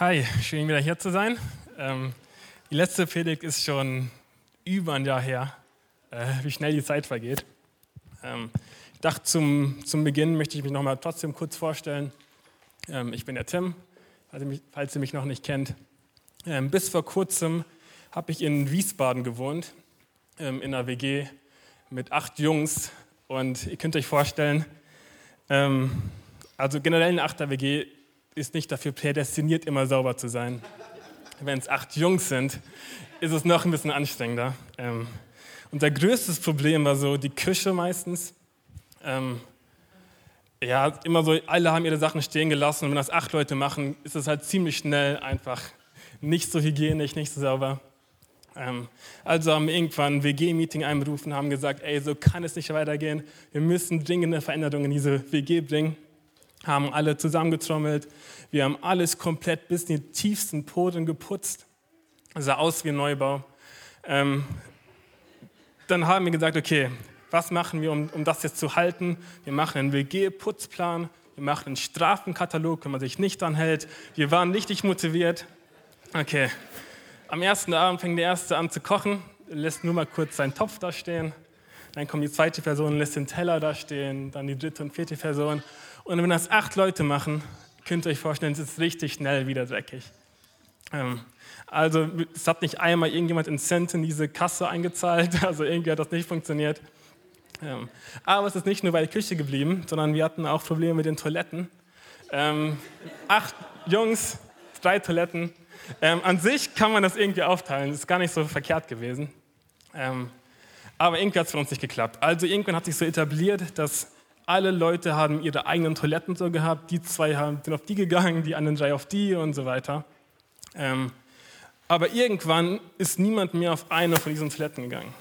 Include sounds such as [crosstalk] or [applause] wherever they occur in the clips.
Hi, schön wieder hier zu sein. Ähm, die letzte Predigt ist schon über ein Jahr her, äh, wie schnell die Zeit vergeht. Ähm, ich dachte, zum, zum Beginn möchte ich mich noch mal trotzdem kurz vorstellen. Ähm, ich bin der Tim, falls ihr mich, falls ihr mich noch nicht kennt. Ähm, bis vor kurzem habe ich in Wiesbaden gewohnt, ähm, in einer WG mit acht Jungs. Und ihr könnt euch vorstellen, ähm, also generell eine Achter WG ist nicht dafür prädestiniert, immer sauber zu sein. Wenn es acht Jungs sind, ist es noch ein bisschen anstrengender. Ähm, unser größtes Problem war so die Küche meistens. Ähm, ja, immer so, alle haben ihre Sachen stehen gelassen und wenn das acht Leute machen, ist es halt ziemlich schnell einfach nicht so hygienisch, nicht so sauber. Ähm, also haben wir irgendwann ein WG-Meeting einberufen, haben gesagt, ey, so kann es nicht weitergehen. Wir müssen dringende Veränderungen in diese WG bringen haben alle zusammengetrommelt. Wir haben alles komplett bis in die tiefsten Poren geputzt. Sah aus wie ein Neubau. Ähm, dann haben wir gesagt, okay, was machen wir, um, um das jetzt zu halten? Wir machen einen WG-Putzplan, wir machen einen Strafenkatalog, wenn man sich nicht dran hält. Wir waren richtig motiviert. Okay, am ersten Abend fängt der Erste an zu kochen, lässt nur mal kurz seinen Topf da stehen. Dann kommt die zweite Person, lässt den Teller da stehen, dann die dritte und vierte Person. Und wenn das acht Leute machen, könnt ihr euch vorstellen, es ist richtig schnell wieder dreckig. Ähm, also es hat nicht einmal irgendjemand in Cent in diese Kasse eingezahlt, [laughs] also irgendwie hat das nicht funktioniert. Ähm, aber es ist nicht nur bei der Küche geblieben, sondern wir hatten auch Probleme mit den Toiletten. Ähm, acht Jungs, drei Toiletten. Ähm, an sich kann man das irgendwie aufteilen, das ist gar nicht so verkehrt gewesen. Ähm, aber irgendwie hat es für uns nicht geklappt. Also irgendwann hat sich so etabliert, dass alle Leute haben ihre eigenen Toiletten so gehabt. Die zwei sind auf die gegangen, die anderen drei auf die und so weiter. Ähm, aber irgendwann ist niemand mehr auf eine von diesen Toiletten gegangen.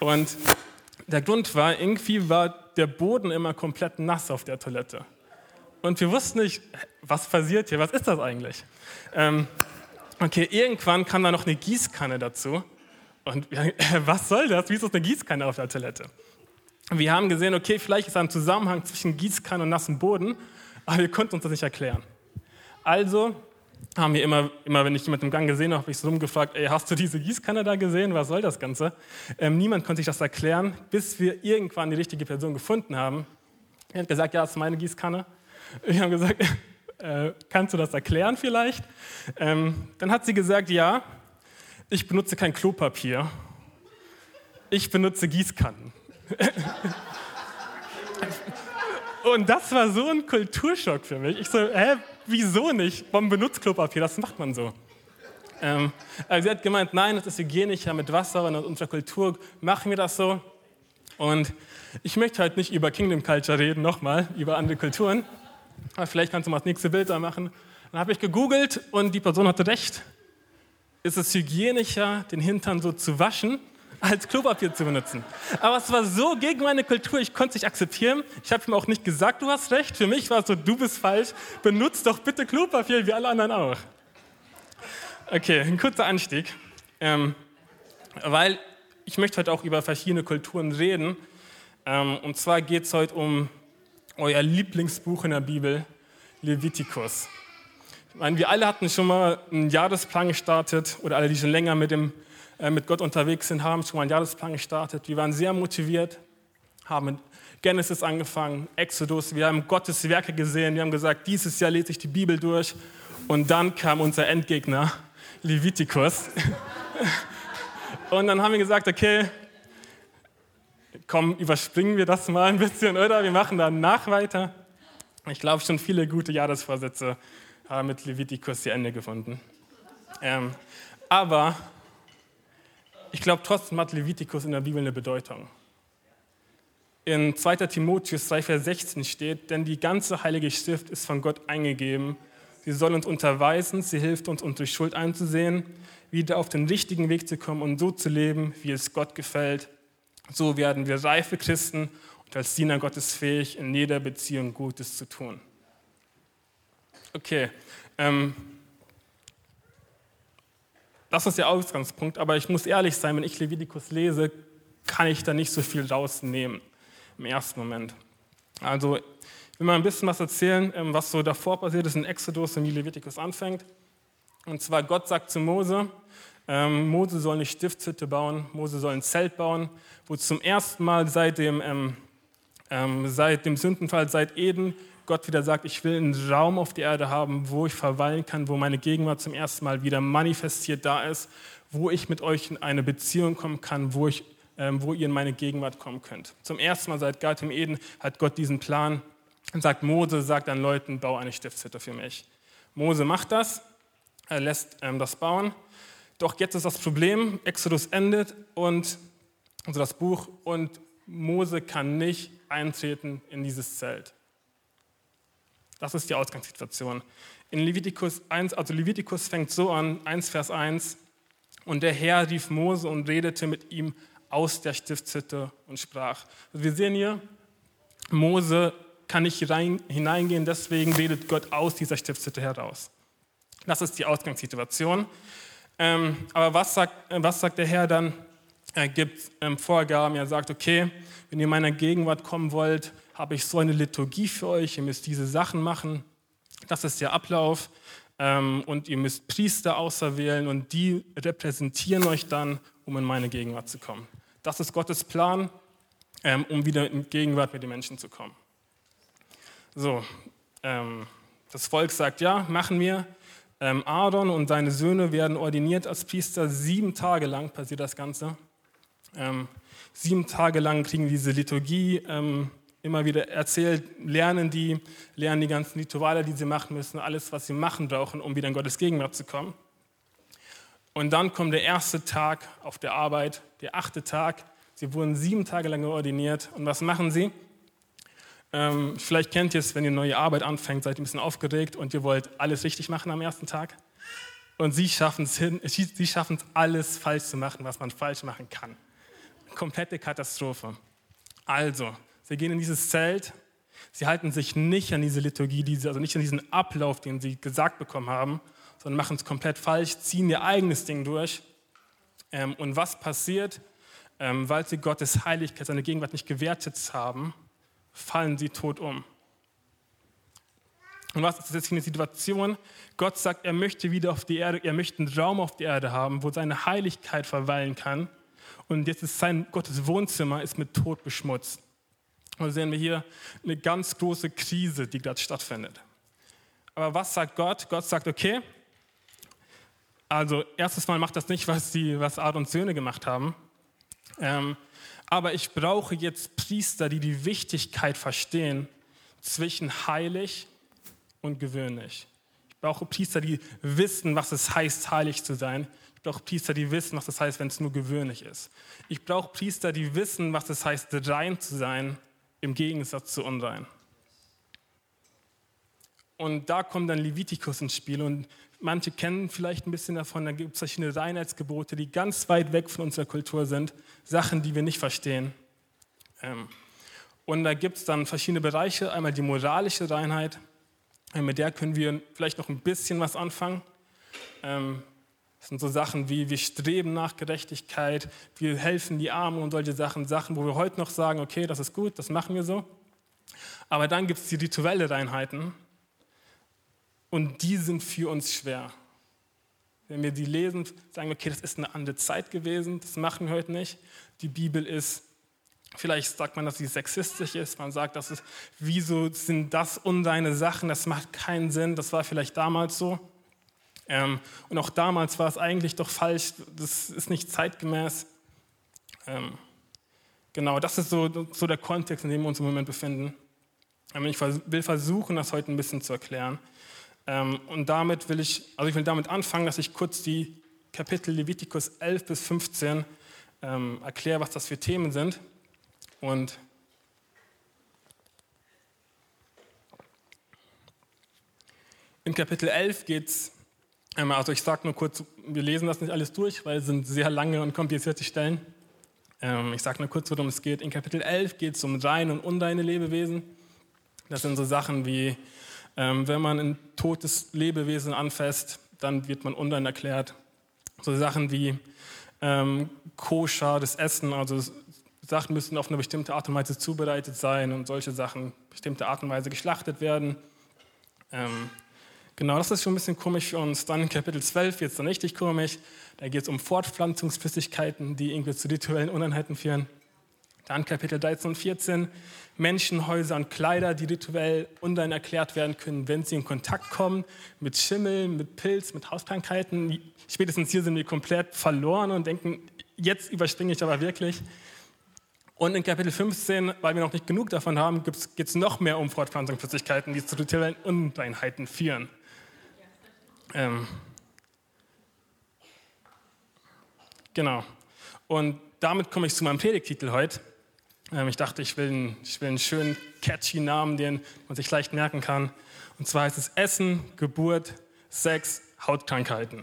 Und der Grund war, irgendwie war der Boden immer komplett nass auf der Toilette. Und wir wussten nicht, was passiert hier, was ist das eigentlich? Ähm, okay, irgendwann kam da noch eine Gießkanne dazu. Und wir, [laughs] was soll das? Wieso ist eine Gießkanne auf der Toilette? Wir haben gesehen, okay, vielleicht ist da ein Zusammenhang zwischen Gießkanne und nassem Boden, aber wir konnten uns das nicht erklären. Also haben wir immer, immer wenn ich jemanden im Gang gesehen habe, habe ich so rumgefragt, ey, hast du diese Gießkanne da gesehen? Was soll das Ganze? Ähm, niemand konnte sich das erklären, bis wir irgendwann die richtige Person gefunden haben. Er hat gesagt, ja, das ist meine Gießkanne. Wir haben gesagt, [laughs] äh, kannst du das erklären vielleicht? Ähm, dann hat sie gesagt, ja, ich benutze kein Klopapier. Ich benutze Gießkannen. Und das war so ein Kulturschock für mich. Ich so, hä, wieso nicht? Warum benutzt Klopapier? Das macht man so. Ähm, also sie hat gemeint, nein, das ist hygienischer mit Wasser und in unserer Kultur machen wir das so. Und ich möchte halt nicht über Kingdom Culture reden, nochmal, über andere Kulturen. Aber vielleicht kannst du mal das nächste Bild da machen. Dann habe ich gegoogelt und die Person hatte recht. Ist es hygienischer, den Hintern so zu waschen, als Klopapier zu benutzen. Aber es war so gegen meine Kultur, ich konnte es nicht akzeptieren. Ich habe ihm auch nicht gesagt, du hast recht. Für mich war es so, du bist falsch. Benutzt doch bitte Klopapier, wie alle anderen auch. Okay, ein kurzer Anstieg. Ähm, weil ich möchte heute auch über verschiedene Kulturen reden. Ähm, und zwar geht es heute um euer Lieblingsbuch in der Bibel, Levitikus. Ich meine, wir alle hatten schon mal einen Jahresplan gestartet oder alle, die schon länger mit dem mit Gott unterwegs sind, haben schon mal einen Jahresplan gestartet. Wir waren sehr motiviert, haben mit Genesis angefangen, Exodus, wir haben Gottes Werke gesehen, wir haben gesagt, dieses Jahr lese ich die Bibel durch. Und dann kam unser Endgegner, Levitikus. [laughs] Und dann haben wir gesagt, okay, komm, überspringen wir das mal ein bisschen, oder? Wir machen danach weiter. Ich glaube, schon viele gute Jahresvorsätze haben mit Levitikus ihr Ende gefunden. Ähm, aber ich glaube, trotzdem hat Levitikus in der Bibel eine Bedeutung. In 2. Timotheus 3, Vers 16 steht, denn die ganze Heilige Schrift ist von Gott eingegeben. Sie soll uns unterweisen, sie hilft uns, unsere Schuld einzusehen, wieder auf den richtigen Weg zu kommen und so zu leben, wie es Gott gefällt. So werden wir reife Christen und als Diener Gottes fähig, in jeder Beziehung Gutes zu tun. Okay, ähm, das ist der Ausgangspunkt, aber ich muss ehrlich sein, wenn ich Levitikus lese, kann ich da nicht so viel rausnehmen im ersten Moment. Also Ich will mal ein bisschen was erzählen, ähm, was so davor passiert ist in Exodus und wie Levitikus anfängt. Und zwar Gott sagt zu Mose, ähm, Mose soll eine Stiftshütte bauen, Mose soll ein Zelt bauen, wo zum ersten Mal seit dem, ähm, ähm, seit dem Sündenfall, seit Eden, Gott wieder sagt, ich will einen Raum auf der Erde haben, wo ich verweilen kann, wo meine Gegenwart zum ersten Mal wieder manifestiert da ist, wo ich mit euch in eine Beziehung kommen kann, wo, ich, ähm, wo ihr in meine Gegenwart kommen könnt. Zum ersten Mal seit im Eden hat Gott diesen Plan und sagt, Mose sagt an Leuten, bau eine Stiftshütte für mich. Mose macht das, er lässt ähm, das bauen. Doch jetzt ist das Problem, Exodus endet und also das Buch und Mose kann nicht eintreten in dieses Zelt. Das ist die Ausgangssituation. In Levitikus 1, also Levitikus fängt so an, 1 Vers 1, und der Herr rief Mose und redete mit ihm aus der Stiftshütte und sprach. Wir sehen hier, Mose kann nicht hineingehen, deswegen redet Gott aus dieser Stiftshütte heraus. Das ist die Ausgangssituation. Ähm, aber was sagt, was sagt der Herr dann? Er gibt ähm, Vorgaben, er sagt, okay, wenn ihr in meiner Gegenwart kommen wollt, habe ich so eine Liturgie für euch, ihr müsst diese Sachen machen. Das ist der Ablauf. Ähm, und ihr müsst Priester auserwählen und die repräsentieren euch dann, um in meine Gegenwart zu kommen. Das ist Gottes Plan, ähm, um wieder in Gegenwart mit den Menschen zu kommen. So, ähm, das Volk sagt ja, machen wir. Ähm, Aaron und seine Söhne werden ordiniert als Priester. Sieben Tage lang passiert das Ganze. Ähm, sieben Tage lang kriegen diese Liturgie ähm, immer wieder erzählt, lernen die, lernen die ganzen Rituale, die sie machen müssen, alles, was sie machen brauchen, um wieder in Gottes Gegenwart zu kommen. Und dann kommt der erste Tag auf der Arbeit, der achte Tag. Sie wurden sieben Tage lang ordiniert. Und was machen sie? Ähm, vielleicht kennt ihr es, wenn ihr neue Arbeit anfängt, seid ihr ein bisschen aufgeregt und ihr wollt alles richtig machen am ersten Tag. Und sie schaffen es hin, sie schaffen es alles falsch zu machen, was man falsch machen kann. Komplette Katastrophe. Also, Sie gehen in dieses Zelt, sie halten sich nicht an diese Liturgie, also nicht an diesen Ablauf, den sie gesagt bekommen haben, sondern machen es komplett falsch, ziehen ihr eigenes Ding durch. Ähm, und was passiert? Ähm, weil sie Gottes Heiligkeit, seine Gegenwart nicht gewertet haben, fallen sie tot um. Und was ist jetzt für eine Situation? Gott sagt, er möchte wieder auf die Erde, er möchte einen Raum auf der Erde haben, wo seine Heiligkeit verweilen kann. Und jetzt ist sein Gottes Wohnzimmer ist mit Tod beschmutzt. Und sehen wir hier eine ganz große Krise, die gerade stattfindet. Aber was sagt Gott? Gott sagt, okay, also erstes Mal macht das nicht, was, die, was Art und Söhne gemacht haben. Ähm, aber ich brauche jetzt Priester, die die Wichtigkeit verstehen zwischen heilig und gewöhnlich. Ich brauche Priester, die wissen, was es heißt, heilig zu sein. Ich brauche Priester, die wissen, was es heißt, wenn es nur gewöhnlich ist. Ich brauche Priester, die wissen, was es heißt, rein zu sein im Gegensatz zu unrein. Und da kommt dann Levitikus ins Spiel und manche kennen vielleicht ein bisschen davon, da gibt es verschiedene Reinheitsgebote, die ganz weit weg von unserer Kultur sind, Sachen, die wir nicht verstehen. Ähm, und da gibt es dann verschiedene Bereiche, einmal die moralische Reinheit, mit der können wir vielleicht noch ein bisschen was anfangen. Das sind so Sachen wie, wir streben nach Gerechtigkeit, wir helfen die Armen und solche Sachen, Sachen, wo wir heute noch sagen, okay, das ist gut, das machen wir so. Aber dann gibt es die rituelle Reinheiten und die sind für uns schwer. Wenn wir die lesen, sagen wir, okay, das ist eine andere Zeit gewesen, das machen wir heute nicht. Die Bibel ist, vielleicht sagt man, dass sie sexistisch ist, man sagt, das ist, wieso sind das undeine Sachen, das macht keinen Sinn, das war vielleicht damals so. Ähm, und auch damals war es eigentlich doch falsch, das ist nicht zeitgemäß. Ähm, genau, das ist so, so der Kontext, in dem wir uns im Moment befinden. Ähm, ich will versuchen, das heute ein bisschen zu erklären. Ähm, und damit will ich, also ich will damit anfangen, dass ich kurz die Kapitel Levitikus 11 bis 15 ähm, erkläre, was das für Themen sind. Und in Kapitel 11 geht es also ich sage nur kurz, wir lesen das nicht alles durch, weil es sind sehr lange und komplizierte Stellen. Ähm, ich sage nur kurz, worum es geht. In Kapitel 11 geht es um reine und unreine Lebewesen. Das sind so Sachen wie, ähm, wenn man ein totes Lebewesen anfasst, dann wird man unrein erklärt. So Sachen wie koscher, das Essen, also Sachen müssen auf eine bestimmte Art und Weise zubereitet sein und solche Sachen bestimmte Art und Weise geschlachtet werden. Ähm, genau, das ist schon ein bisschen komisch für uns. Dann Kapitel 12 wird es dann richtig komisch. Da geht es um Fortpflanzungsflüssigkeiten, die irgendwie zu rituellen Uneinheiten führen. Dann Kapitel 13 und 14, Menschenhäuser und Kleider, die rituell unrein erklärt werden können, wenn sie in Kontakt kommen mit Schimmel, mit Pilz, mit Hauskrankheiten. Spätestens hier sind wir komplett verloren und denken, jetzt überspringe ich aber wirklich. Und in Kapitel 15, weil wir noch nicht genug davon haben, geht es noch mehr um Fortpflanzungsflüssigkeiten, die zu rituellen Unreinheiten führen. Ähm, genau. Und damit komme ich zu meinem Predigtitel heute. Ähm, ich dachte, ich will, einen, ich will einen schönen, catchy Namen, den man sich leicht merken kann. Und zwar heißt es Essen, Geburt, Sex, Hautkrankheiten.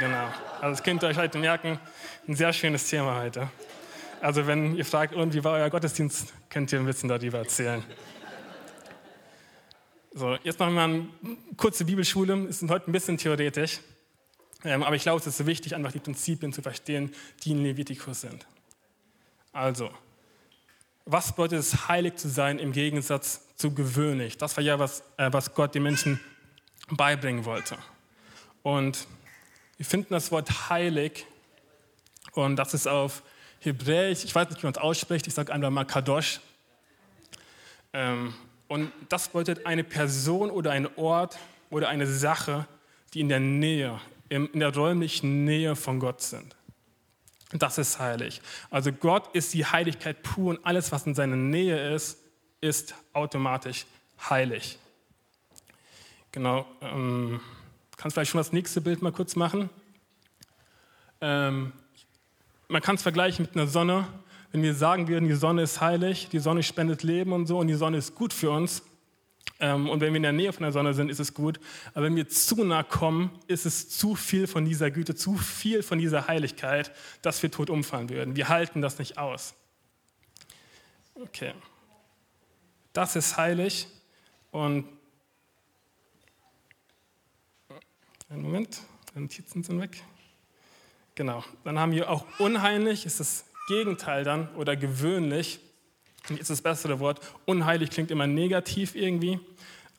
Genau. Also das könnt ihr euch heute merken. Ein sehr schönes Thema heute. Also wenn ihr fragt, wie war euer Gottesdienst, könnt ihr ein bisschen darüber erzählen. So, jetzt machen wir eine kurze Bibelschule. Es ist heute ein bisschen theoretisch. Ähm, aber ich glaube, es ist wichtig, einfach die Prinzipien zu verstehen, die in Levitikus sind. Also, was bedeutet es, heilig zu sein im Gegensatz zu gewöhnlich? Das war ja, was, äh, was Gott den Menschen beibringen wollte. Und wir finden das Wort heilig, und das ist auf Hebräisch, ich weiß nicht, wie man es ausspricht, ich sage einfach mal Kadosh. Ähm, und das bedeutet eine Person oder ein Ort oder eine Sache, die in der Nähe, in der räumlichen Nähe von Gott sind. Das ist heilig. Also Gott ist die Heiligkeit pur und alles, was in seiner Nähe ist, ist automatisch heilig. Genau. Ähm, kannst vielleicht schon das nächste Bild mal kurz machen? Ähm, man kann es vergleichen mit einer Sonne. Wenn wir sagen würden, die Sonne ist heilig, die Sonne spendet Leben und so und die Sonne ist gut für uns, ähm, und wenn wir in der Nähe von der Sonne sind, ist es gut. Aber wenn wir zu nah kommen, ist es zu viel von dieser Güte, zu viel von dieser Heiligkeit, dass wir tot umfallen würden. Wir halten das nicht aus. Okay. Das ist heilig. Und einen Moment, die Notizen sind weg. Genau. Dann haben wir auch unheilig, ist das Gegenteil dann, oder gewöhnlich ist das bessere Wort. Unheilig klingt immer negativ irgendwie,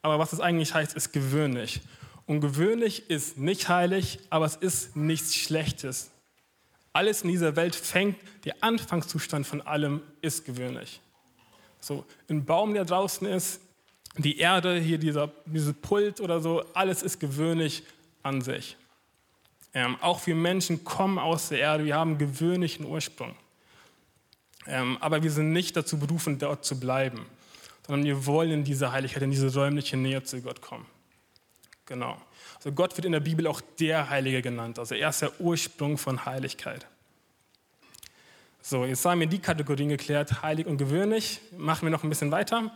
aber was es eigentlich heißt, ist gewöhnlich. Und gewöhnlich ist nicht heilig, aber es ist nichts Schlechtes. Alles in dieser Welt fängt, der Anfangszustand von allem ist gewöhnlich. So, ein Baum, der draußen ist, die Erde, hier dieser, dieses Pult oder so, alles ist gewöhnlich an sich. Ähm, auch wir Menschen kommen aus der Erde, wir haben gewöhnlichen Ursprung. Ähm, aber wir sind nicht dazu berufen, dort zu bleiben, sondern wir wollen in diese Heiligkeit, in diese räumliche Nähe zu Gott kommen. Genau. Also Gott wird in der Bibel auch der Heilige genannt. Also er ist der Ursprung von Heiligkeit. So, jetzt haben wir die Kategorien geklärt, heilig und gewöhnlich. Machen wir noch ein bisschen weiter,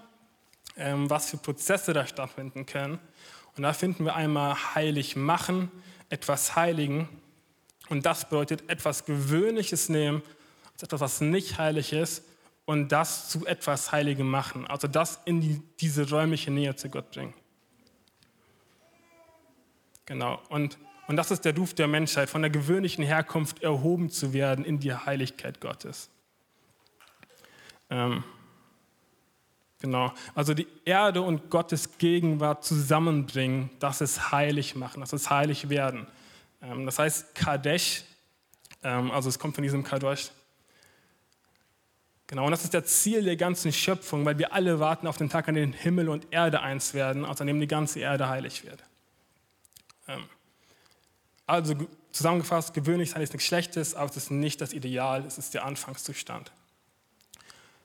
ähm, was für Prozesse da stattfinden können. Und da finden wir einmal heilig machen, etwas heiligen. Und das bedeutet etwas Gewöhnliches nehmen zu etwas, was nicht heilig ist und das zu etwas Heiligem machen. Also das in die, diese räumliche Nähe zu Gott bringen. Genau. Und, und das ist der Ruf der Menschheit, von der gewöhnlichen Herkunft erhoben zu werden in die Heiligkeit Gottes. Ähm, genau. Also die Erde und Gottes Gegenwart zusammenbringen, das ist heilig machen, das ist heilig werden. Ähm, das heißt Kadesh, ähm, also es kommt von diesem Kadosh, Genau, und das ist das Ziel der ganzen Schöpfung, weil wir alle warten auf den Tag, an dem Himmel und Erde eins werden, also an dem die ganze Erde heilig wird. Ähm, also zusammengefasst, gewöhnlich sein ist nichts Schlechtes, aber es ist nicht das Ideal, es ist der Anfangszustand.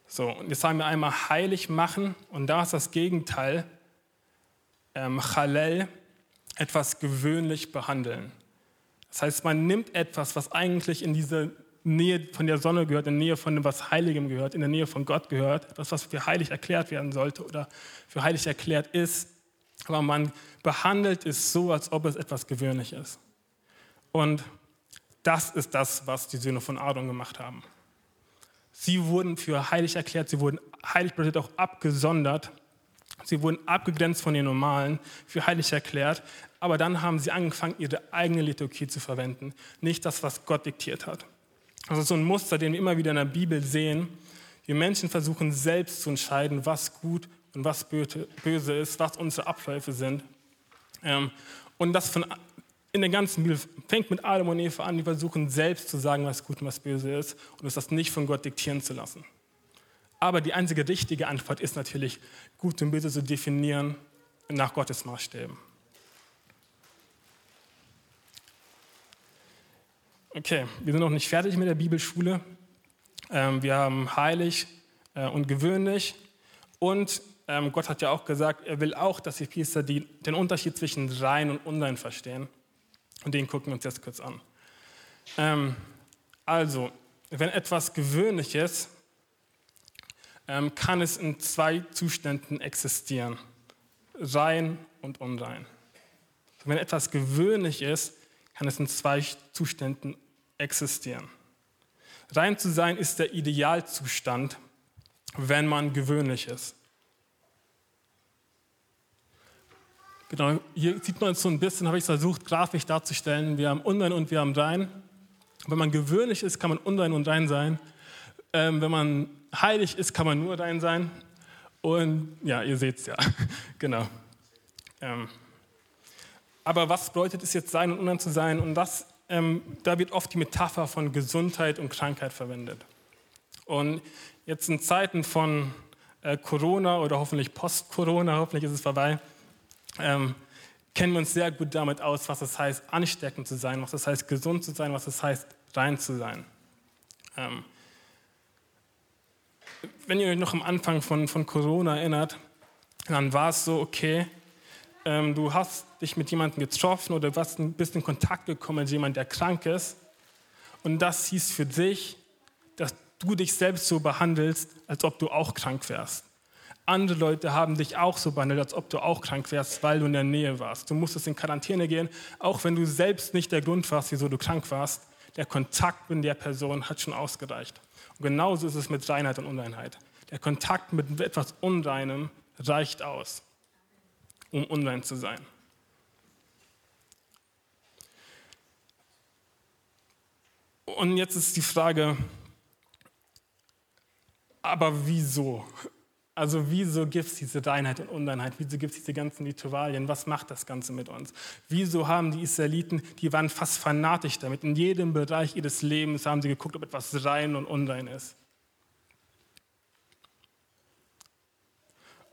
So, und jetzt sagen wir einmal heilig machen und da ist das Gegenteil, ähm, Chalel, etwas gewöhnlich behandeln. Das heißt, man nimmt etwas, was eigentlich in diese Nähe von der Sonne gehört, in der Nähe von etwas Heiligem gehört, in der Nähe von Gott gehört, etwas, was für heilig erklärt werden sollte oder für heilig erklärt ist. Aber man behandelt es so, als ob es etwas gewöhnlich ist. Und das ist das, was die Söhne von Adam gemacht haben. Sie wurden für heilig erklärt, sie wurden heilig bedeutet auch abgesondert. Sie wurden abgegrenzt von den Normalen, für heilig erklärt. Aber dann haben sie angefangen, ihre eigene Liturgie zu verwenden, nicht das, was Gott diktiert hat. Also so ein Muster, den wir immer wieder in der Bibel sehen. Wir Menschen versuchen selbst zu entscheiden, was gut und was böse ist, was unsere Abläufe sind. Ähm, und das von, in der ganzen Bibel fängt mit Adam und Eva an, die versuchen selbst zu sagen, was gut und was böse ist und uns das nicht von Gott diktieren zu lassen. Aber die einzige richtige Antwort ist natürlich, gut und böse zu definieren nach Gottes Maßstäben. Okay, wir sind noch nicht fertig mit der Bibelschule. Ähm, wir haben heilig äh, und gewöhnlich. Und ähm, Gott hat ja auch gesagt, er will auch, dass die Priester den Unterschied zwischen rein und unrein verstehen. Und den gucken wir uns jetzt kurz an. Ähm, also, wenn etwas gewöhnlich ist, kann es in zwei Zuständen existieren. Rein und unrein. Wenn etwas gewöhnlich ist, kann es in zwei Zuständen existieren. Rein zu sein ist der Idealzustand, wenn man gewöhnlich ist. Genau, hier sieht man es so ein bisschen, habe ich versucht, grafisch darzustellen. Wir haben unrein und wir haben rein. Wenn man gewöhnlich ist, kann man unrein und rein sein. Ähm, wenn man heilig ist, kann man nur rein sein. Und ja, ihr seht es ja, [laughs] genau. Ähm, aber was bedeutet es jetzt sein und unrein zu sein? Und das ähm, da wird oft die Metapher von Gesundheit und Krankheit verwendet. Und jetzt in Zeiten von äh, Corona oder hoffentlich Post-Corona, hoffentlich ist es vorbei, ähm, kennen wir uns sehr gut damit aus, was es heißt, ansteckend zu sein, was es heißt, gesund zu sein, was es heißt, rein zu sein. Ähm, wenn ihr euch noch am Anfang von, von Corona erinnert, dann war es so, okay, ähm, du hast dich mit jemandem getroffen oder bist in Kontakt gekommen mit jemandem, der krank ist. Und das hieß für dich, dass du dich selbst so behandelst, als ob du auch krank wärst. Andere Leute haben dich auch so behandelt, als ob du auch krank wärst, weil du in der Nähe warst. Du musstest in Quarantäne gehen, auch wenn du selbst nicht der Grund warst, wieso du krank warst. Der Kontakt mit der Person hat schon ausgereicht. Und genauso ist es mit Reinheit und Unreinheit. Der Kontakt mit etwas Unreinem reicht aus um online zu sein. Und jetzt ist die Frage, aber wieso? Also wieso gibt es diese Reinheit und Unreinheit? Wieso gibt es diese ganzen Ritualien? Was macht das Ganze mit uns? Wieso haben die Israeliten, die waren fast fanatisch damit. In jedem Bereich ihres Lebens haben sie geguckt, ob etwas rein und unrein ist.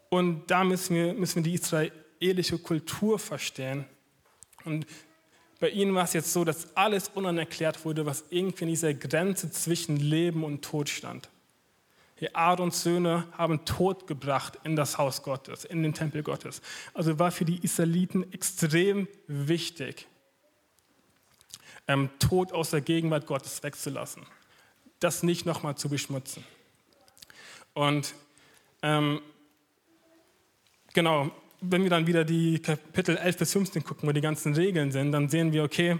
Und da müssen wir, müssen wir die Israel, eheliche Kultur verstehen. Und bei ihnen war es jetzt so, dass alles unerklärt wurde, was irgendwie in dieser Grenze zwischen Leben und Tod stand. Die Aarons Söhne haben Tod gebracht in das Haus Gottes, in den Tempel Gottes. Also war für die Israeliten extrem wichtig, ähm, Tod aus der Gegenwart Gottes wegzulassen, das nicht nochmal zu beschmutzen. Und ähm, genau, wenn wir dann wieder die Kapitel 11 bis 15 gucken, wo die ganzen Regeln sind, dann sehen wir, okay,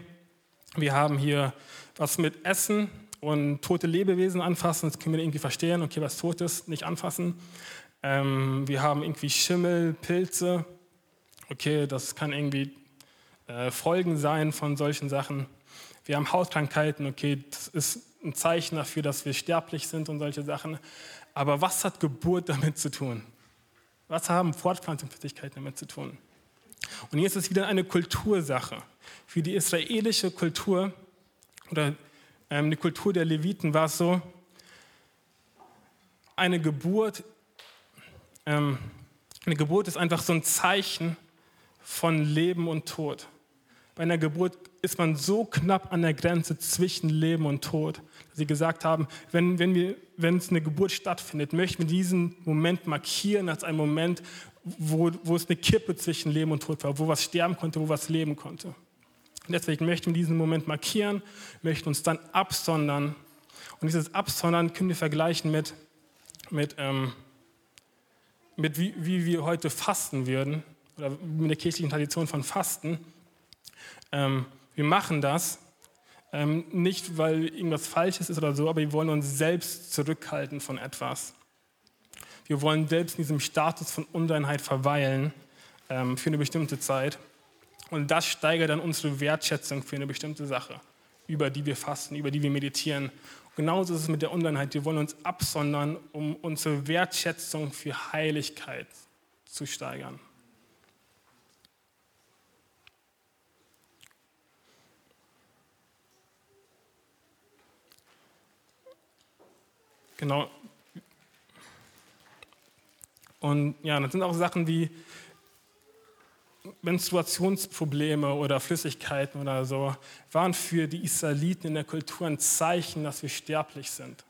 wir haben hier was mit Essen und tote Lebewesen anfassen. Das können wir irgendwie verstehen, okay, was tot ist, nicht anfassen. Ähm, wir haben irgendwie Schimmel, Pilze. Okay, das kann irgendwie äh, Folgen sein von solchen Sachen. Wir haben Hautkrankheiten, okay, das ist ein Zeichen dafür, dass wir sterblich sind und solche Sachen. Aber was hat Geburt damit zu tun? Was haben Fortpflanzungsfähigkeiten damit zu tun? Und hier ist es wieder eine Kultursache. Für die israelische Kultur oder ähm, die Kultur der Leviten war es so, eine Geburt, ähm, eine Geburt ist einfach so ein Zeichen von Leben und Tod. Bei einer Geburt ist man so knapp an der Grenze zwischen Leben und Tod, dass sie gesagt haben, wenn, wenn, wir, wenn es eine Geburt stattfindet, möchten wir diesen Moment markieren als einen Moment, wo, wo es eine Kippe zwischen Leben und Tod war, wo was sterben konnte, wo was leben konnte. Und deswegen möchten wir diesen Moment markieren, möchten uns dann absondern. Und dieses Absondern können wir vergleichen mit, mit, ähm, mit wie, wie wir heute fasten würden, oder mit der kirchlichen Tradition von Fasten. Ähm, wir machen das ähm, nicht, weil irgendwas Falsches ist oder so, aber wir wollen uns selbst zurückhalten von etwas. Wir wollen selbst in diesem Status von Unreinheit verweilen ähm, für eine bestimmte Zeit. Und das steigert dann unsere Wertschätzung für eine bestimmte Sache, über die wir fasten, über die wir meditieren Genauso ist es mit der Unreinheit. Wir wollen uns absondern, um unsere Wertschätzung für Heiligkeit zu steigern. Genau. Und ja, das sind auch Sachen wie Menstruationsprobleme oder Flüssigkeiten oder so, waren für die Israeliten in der Kultur ein Zeichen, dass wir sterblich sind.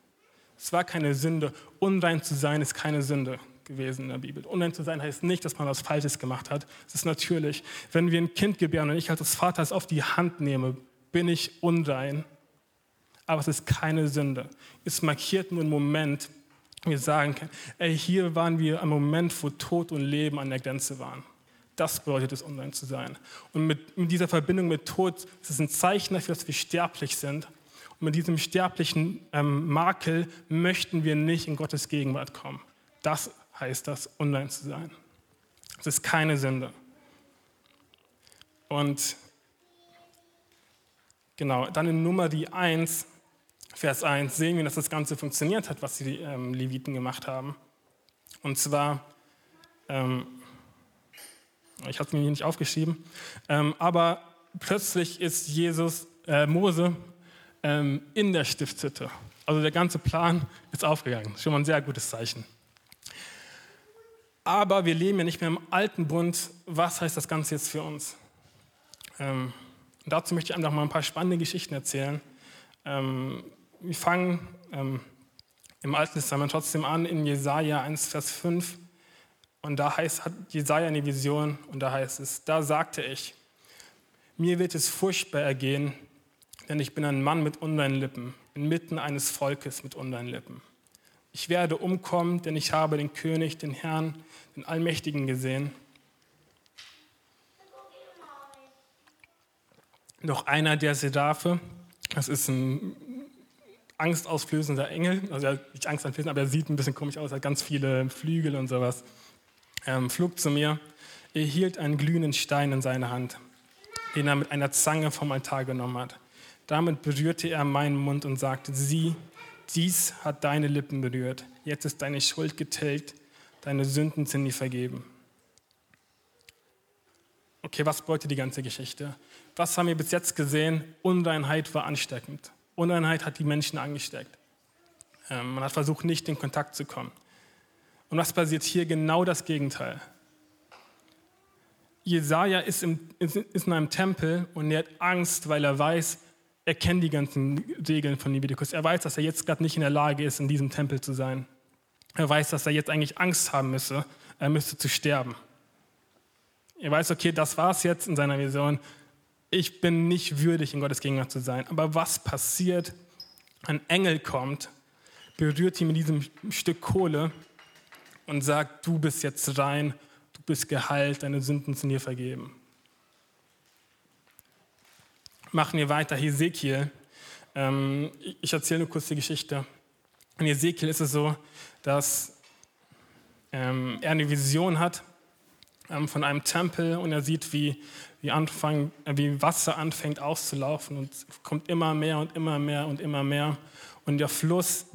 Es war keine Sünde. Unrein zu sein ist keine Sünde gewesen in der Bibel. Unrein zu sein heißt nicht, dass man was Falsches gemacht hat. Es ist natürlich, wenn wir ein Kind gebären und ich als Vater es auf die Hand nehme, bin ich unrein. Aber es ist keine Sünde. Es markiert nur einen Moment, wir sagen können, ey, hier waren wir am Moment, wo Tod und Leben an der Grenze waren. Das bedeutet es, online zu sein. Und mit, mit, dieser Verbindung mit Tod ist es ein Zeichen dafür, dass wir sterblich sind. Und mit diesem sterblichen ähm, Makel möchten wir nicht in Gottes Gegenwart kommen. Das heißt das, online zu sein. Es ist keine Sünde. Und genau, dann in Nummer die 1, Vers 1, sehen wir, dass das Ganze funktioniert hat, was die ähm, Leviten gemacht haben. Und zwar ähm, ich habe es mir hier nicht aufgeschrieben. Ähm, aber plötzlich ist Jesus, äh, Mose ähm, in der Stiftshütte. Also der ganze Plan ist aufgegangen. Schon mal ein sehr gutes Zeichen. Aber wir leben ja nicht mehr im alten Bund. Was heißt das Ganze jetzt für uns? Ähm, dazu möchte ich einfach mal ein paar spannende Geschichten erzählen. Ähm, wir fangen ähm, im Alten Testament trotzdem an in Jesaja 1, Vers 5. Und da heißt, hat Jesaja eine Vision und da heißt es, da sagte ich, mir wird es furchtbar ergehen, denn ich bin ein Mann mit unreinen Lippen, inmitten eines Volkes mit unreinen Lippen. Ich werde umkommen, denn ich habe den König, den Herrn, den Allmächtigen gesehen. Noch einer der Seraphe, das ist ein angstausflößender Engel, also er hat nicht angsteinflößend, aber er sieht ein bisschen komisch aus, er hat ganz viele Flügel und sowas ähm, flog zu mir. Er hielt einen glühenden Stein in seiner Hand, den er mit einer Zange vom Altar genommen hat. Damit berührte er meinen Mund und sagte, sieh, dies hat deine Lippen berührt. Jetzt ist deine Schuld getilgt, deine Sünden sind nie vergeben. Okay, was bedeutet die ganze Geschichte? Was haben wir bis jetzt gesehen? Unreinheit war ansteckend. Unreinheit hat die Menschen angesteckt. Ähm, man hat versucht, nicht in Kontakt zu kommen. Und was passiert hier? Genau das Gegenteil. Jesaja ist, im, ist in einem Tempel und er hat Angst, weil er weiß, er kennt die ganzen Regeln von Leviticus. Er weiß, dass er jetzt gerade nicht in der Lage ist, in diesem Tempel zu sein. Er weiß, dass er jetzt eigentlich Angst haben müsse, er müsste zu sterben. Er weiß, okay, das war es jetzt in seiner Vision. Ich bin nicht würdig, in Gottes Gegenwart zu sein. Aber was passiert? Ein Engel kommt, berührt ihn mit diesem Stück Kohle und sagt, du bist jetzt rein, du bist geheilt, deine Sünden sind dir vergeben. Machen wir weiter, Hesekiel. Ähm, ich erzähle nur kurz die Geschichte. In Hesekiel ist es so, dass ähm, er eine Vision hat ähm, von einem Tempel und er sieht, wie, wie, Anfang, äh, wie Wasser anfängt auszulaufen und kommt immer mehr und immer mehr und immer mehr. Und der Fluss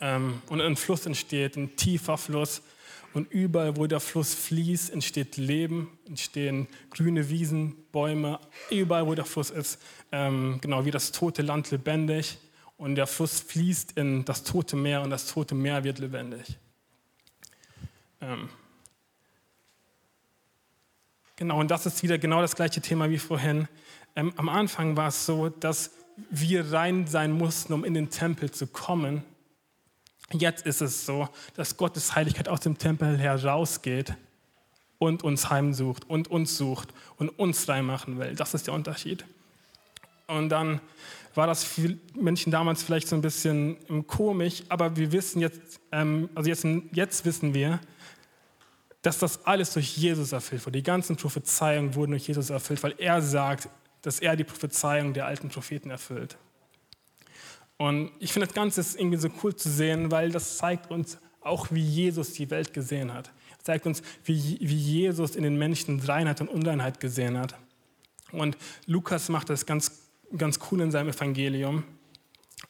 ähm, und ein Fluss entsteht, ein tiefer Fluss. Und überall, wo der Fluss fließt, entsteht Leben, entstehen grüne Wiesen, Bäume. Überall, wo der Fluss ist, ähm, genau wie das tote Land lebendig. Und der Fluss fließt in das tote Meer und das tote Meer wird lebendig. Ähm, genau, und das ist wieder genau das gleiche Thema wie vorhin. Ähm, am Anfang war es so, dass wir rein sein mussten, um in den Tempel zu kommen. Jetzt ist es so, dass Gottes Heiligkeit aus dem Tempel herausgeht und uns heimsucht und uns sucht und uns reinmachen will. Das ist der Unterschied. Und dann war das für Menschen damals vielleicht so ein bisschen komisch, aber wir wissen jetzt, ähm, also jetzt, jetzt wissen wir, dass das alles durch Jesus erfüllt wurde. Die ganzen Prophezeiungen wurden durch Jesus erfüllt, weil er sagt, dass er die Prophezeiung der alten Propheten erfüllt. Und ich finde das Ganze ist irgendwie so cool zu sehen, weil das zeigt uns auch, wie Jesus die Welt gesehen hat. Es zeigt uns, wie, wie Jesus in den Menschen Reinheit und Unreinheit gesehen hat. Und Lukas macht das ganz, ganz cool in seinem Evangelium.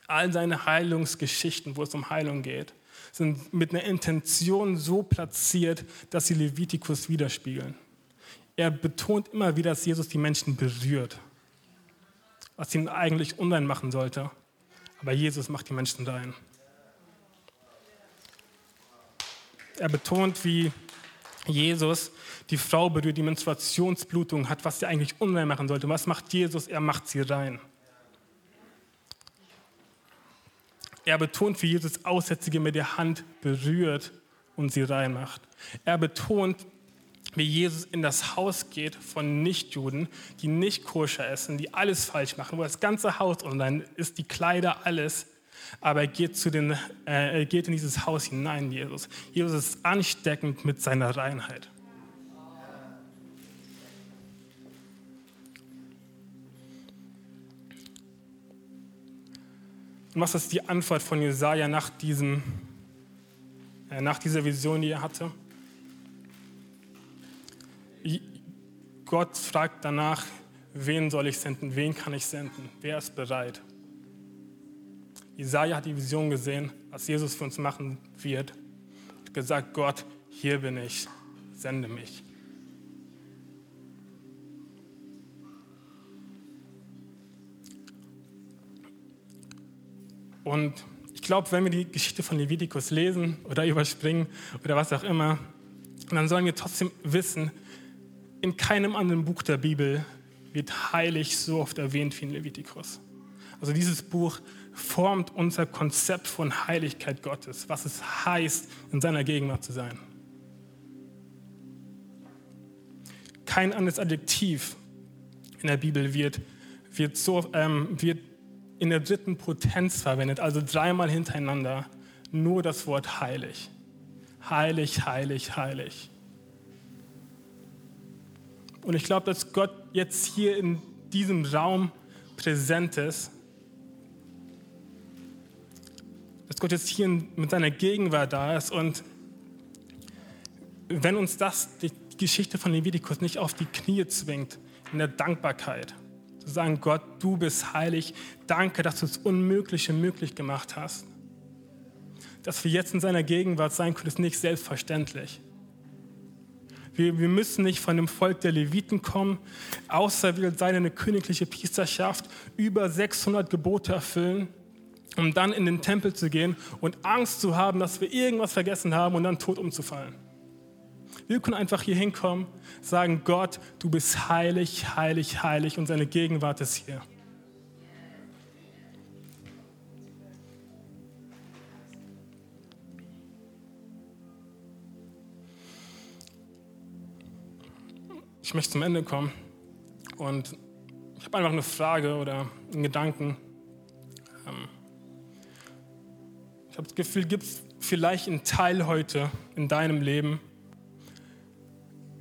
All seine Heilungsgeschichten, wo es um Heilung geht, sind mit einer Intention so platziert, dass sie Levitikus widerspiegeln. Er betont immer wieder, dass Jesus die Menschen berührt, was ihn eigentlich unrein machen sollte. Aber Jesus macht die Menschen rein. Er betont, wie Jesus die Frau berührt, die Menstruationsblutung hat, was sie eigentlich unrein machen sollte. Was macht Jesus? Er macht sie rein. Er betont, wie Jesus Aussätzige mit der Hand berührt und sie reinmacht. Er betont, wie Jesus in das Haus geht von Nichtjuden, die nicht koscher essen, die alles falsch machen, wo das ganze Haus online ist, die Kleider, alles. Aber er geht, zu den, äh, er geht in dieses Haus hinein, Jesus. Jesus ist ansteckend mit seiner Reinheit. Und was ist die Antwort von Jesaja nach, diesem, äh, nach dieser Vision, die er hatte? Gott fragt danach, wen soll ich senden, wen kann ich senden, wer ist bereit? Jesaja hat die Vision gesehen, was Jesus für uns machen wird. Hat gesagt, Gott, hier bin ich, sende mich. Und ich glaube, wenn wir die Geschichte von Levitikus lesen oder überspringen oder was auch immer, dann sollen wir trotzdem wissen, in keinem anderen Buch der Bibel wird heilig so oft erwähnt wie in Levitikus. Also dieses Buch formt unser Konzept von Heiligkeit Gottes, was es heißt, in seiner Gegenwart zu sein. Kein anderes Adjektiv in der Bibel wird, wird, so, ähm, wird in der dritten Potenz verwendet, also dreimal hintereinander, nur das Wort heilig. Heilig, heilig, heilig. Und ich glaube, dass Gott jetzt hier in diesem Raum präsent ist. Dass Gott jetzt hier mit seiner Gegenwart da ist. Und wenn uns das, die Geschichte von Levitikus, nicht auf die Knie zwingt, in der Dankbarkeit, zu sagen, Gott, du bist heilig. Danke, dass du das Unmögliche möglich gemacht hast. Dass wir jetzt in seiner Gegenwart sein können, ist nicht selbstverständlich. Wir, wir müssen nicht von dem Volk der Leviten kommen, auserwählt sein, eine königliche Priesterschaft, über 600 Gebote erfüllen, um dann in den Tempel zu gehen und Angst zu haben, dass wir irgendwas vergessen haben und dann tot umzufallen. Wir können einfach hier hinkommen, sagen, Gott, du bist heilig, heilig, heilig und seine Gegenwart ist hier. Ich möchte zum Ende kommen und ich habe einfach eine Frage oder einen Gedanken. Ähm, ich habe das Gefühl, gibt es vielleicht einen Teil heute in deinem Leben,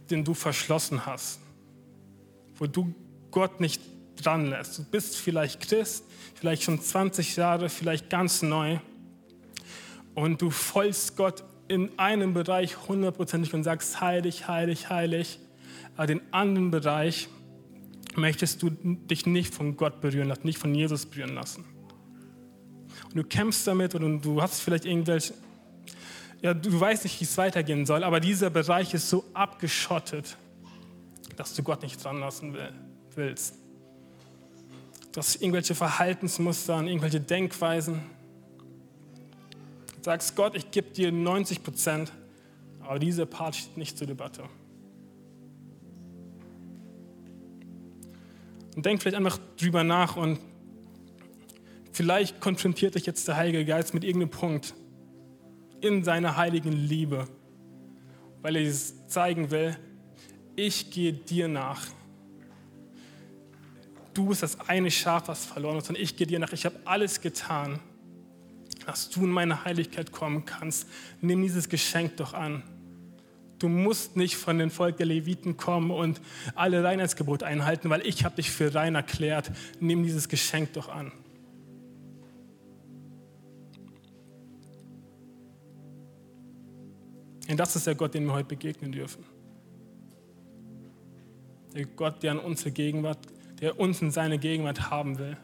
den du verschlossen hast, wo du Gott nicht dran lässt. Du bist vielleicht Christ, vielleicht schon 20 Jahre, vielleicht ganz neu und du folgst Gott in einem Bereich hundertprozentig und sagst heilig, heilig, heilig, aber den anderen Bereich möchtest du dich nicht von Gott berühren lassen, nicht von Jesus berühren lassen. Und du kämpfst damit und du hast vielleicht irgendwelche ja, du weißt nicht, wie es weitergehen soll, aber dieser Bereich ist so abgeschottet, dass du Gott nicht dran lassen willst. Du hast irgendwelche Verhaltensmuster und irgendwelche Denkweisen. Du sagst, Gott, ich gebe dir 90 Prozent, aber dieser Part steht nicht zur Debatte. Und denk vielleicht einfach drüber nach und vielleicht konfrontiert dich jetzt der Heilige Geist mit irgendeinem Punkt, in seiner heiligen Liebe, weil er es zeigen will, ich gehe dir nach. Du bist das eine Schaf, was verloren ist, und ich gehe dir nach. Ich habe alles getan, dass du in meine Heiligkeit kommen kannst. Nimm dieses Geschenk doch an. Du musst nicht von den Volk der Leviten kommen und alle Reinheitsgebote einhalten, weil ich habe dich für rein erklärt. Nimm dieses Geschenk doch an. Denn das ist der Gott, dem wir heute begegnen dürfen. Der Gott, der an unsere Gegenwart, der uns in seine Gegenwart haben will.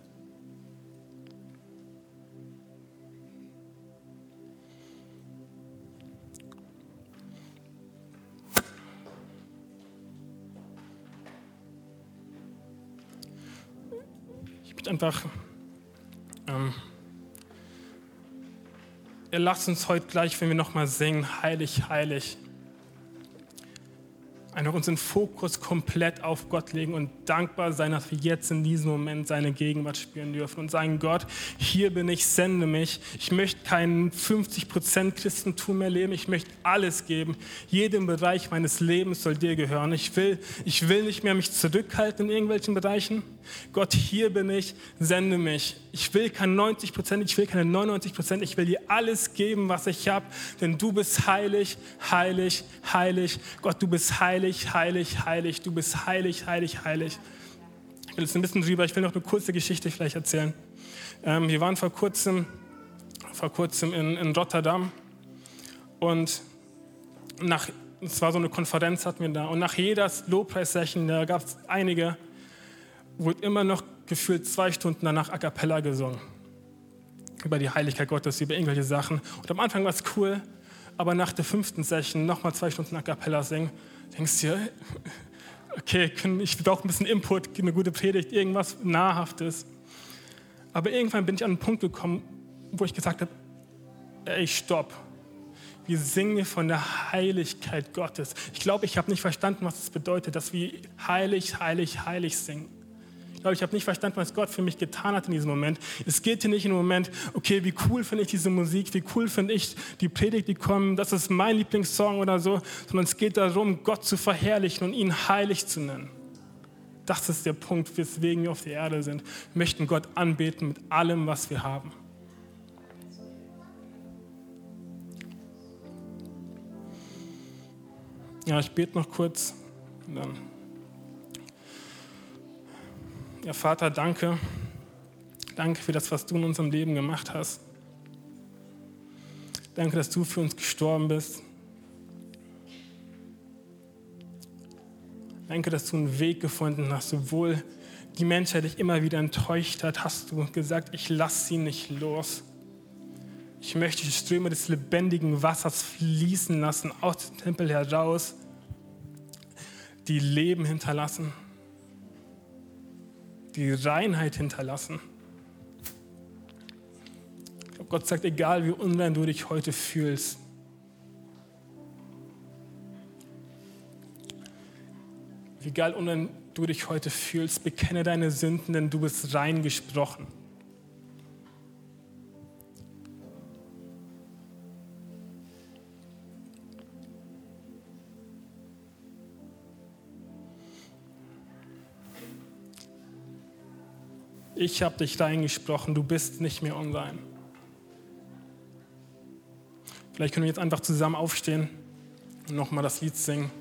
Ich bitte einfach. Ähm, lasst uns heute gleich, wenn wir nochmal singen, heilig, heilig, einfach unseren Fokus komplett auf Gott legen und dankbar sein, dass wir jetzt in diesem Moment seine Gegenwart spüren dürfen und sagen, Gott, hier bin ich, sende mich. Ich möchte kein 50% Christentum mehr leben, ich möchte alles geben. Jedem Bereich meines Lebens soll dir gehören. Ich will, ich will nicht mehr mich zurückhalten in irgendwelchen Bereichen. Gott, hier bin ich, sende mich. Ich will kein 90 ich will keine 99% ich will dir alles geben, was ich habe, denn du bist heilig, heilig, heilig. Gott, du bist heilig, heilig, heilig. Du bist heilig, heilig, heilig. Ich will jetzt ein bisschen drüber, ich will noch eine kurze Geschichte vielleicht erzählen. Ähm, wir waren vor kurzem, vor kurzem in, in Rotterdam und nach, es war so eine Konferenz hatten wir da und nach jeder Lobpreis-Session, da gab es einige, wurde immer noch gefühlt zwei Stunden danach a cappella gesungen. Über die Heiligkeit Gottes, über irgendwelche Sachen. Und am Anfang war es cool, aber nach der fünften Session nochmal zwei Stunden a cappella singen, denkst du dir, [laughs] okay, ich brauche ein bisschen Input, eine gute Predigt, irgendwas Nahrhaftes. Aber irgendwann bin ich an einen Punkt gekommen, wo ich gesagt habe, ey, stopp. Wir singen von der Heiligkeit Gottes. Ich glaube, ich habe nicht verstanden, was es das bedeutet, dass wir heilig, heilig, heilig singen glaube, ich habe nicht verstanden, was Gott für mich getan hat in diesem Moment. Es geht hier nicht dem Moment, okay, wie cool finde ich diese Musik, wie cool finde ich die Predigt, die kommen, das ist mein Lieblingssong oder so, sondern es geht darum, Gott zu verherrlichen und ihn heilig zu nennen. Das ist der Punkt, weswegen wir auf der Erde sind. Wir möchten Gott anbeten mit allem, was wir haben. Ja, ich bete noch kurz und dann ja, Vater, danke. Danke für das, was du in unserem Leben gemacht hast. Danke, dass du für uns gestorben bist. Danke, dass du einen Weg gefunden hast, obwohl die Menschheit dich immer wieder enttäuscht hat, hast du gesagt, ich lasse sie nicht los. Ich möchte die Ströme des lebendigen Wassers fließen lassen, aus dem Tempel heraus, die Leben hinterlassen die Reinheit hinterlassen. Glaube, Gott sagt, egal wie unrein du dich heute fühlst, egal unrein du dich heute fühlst, bekenne deine Sünden, denn du bist rein gesprochen. Ich habe dich reingesprochen, du bist nicht mehr unrein. Vielleicht können wir jetzt einfach zusammen aufstehen und nochmal das Lied singen.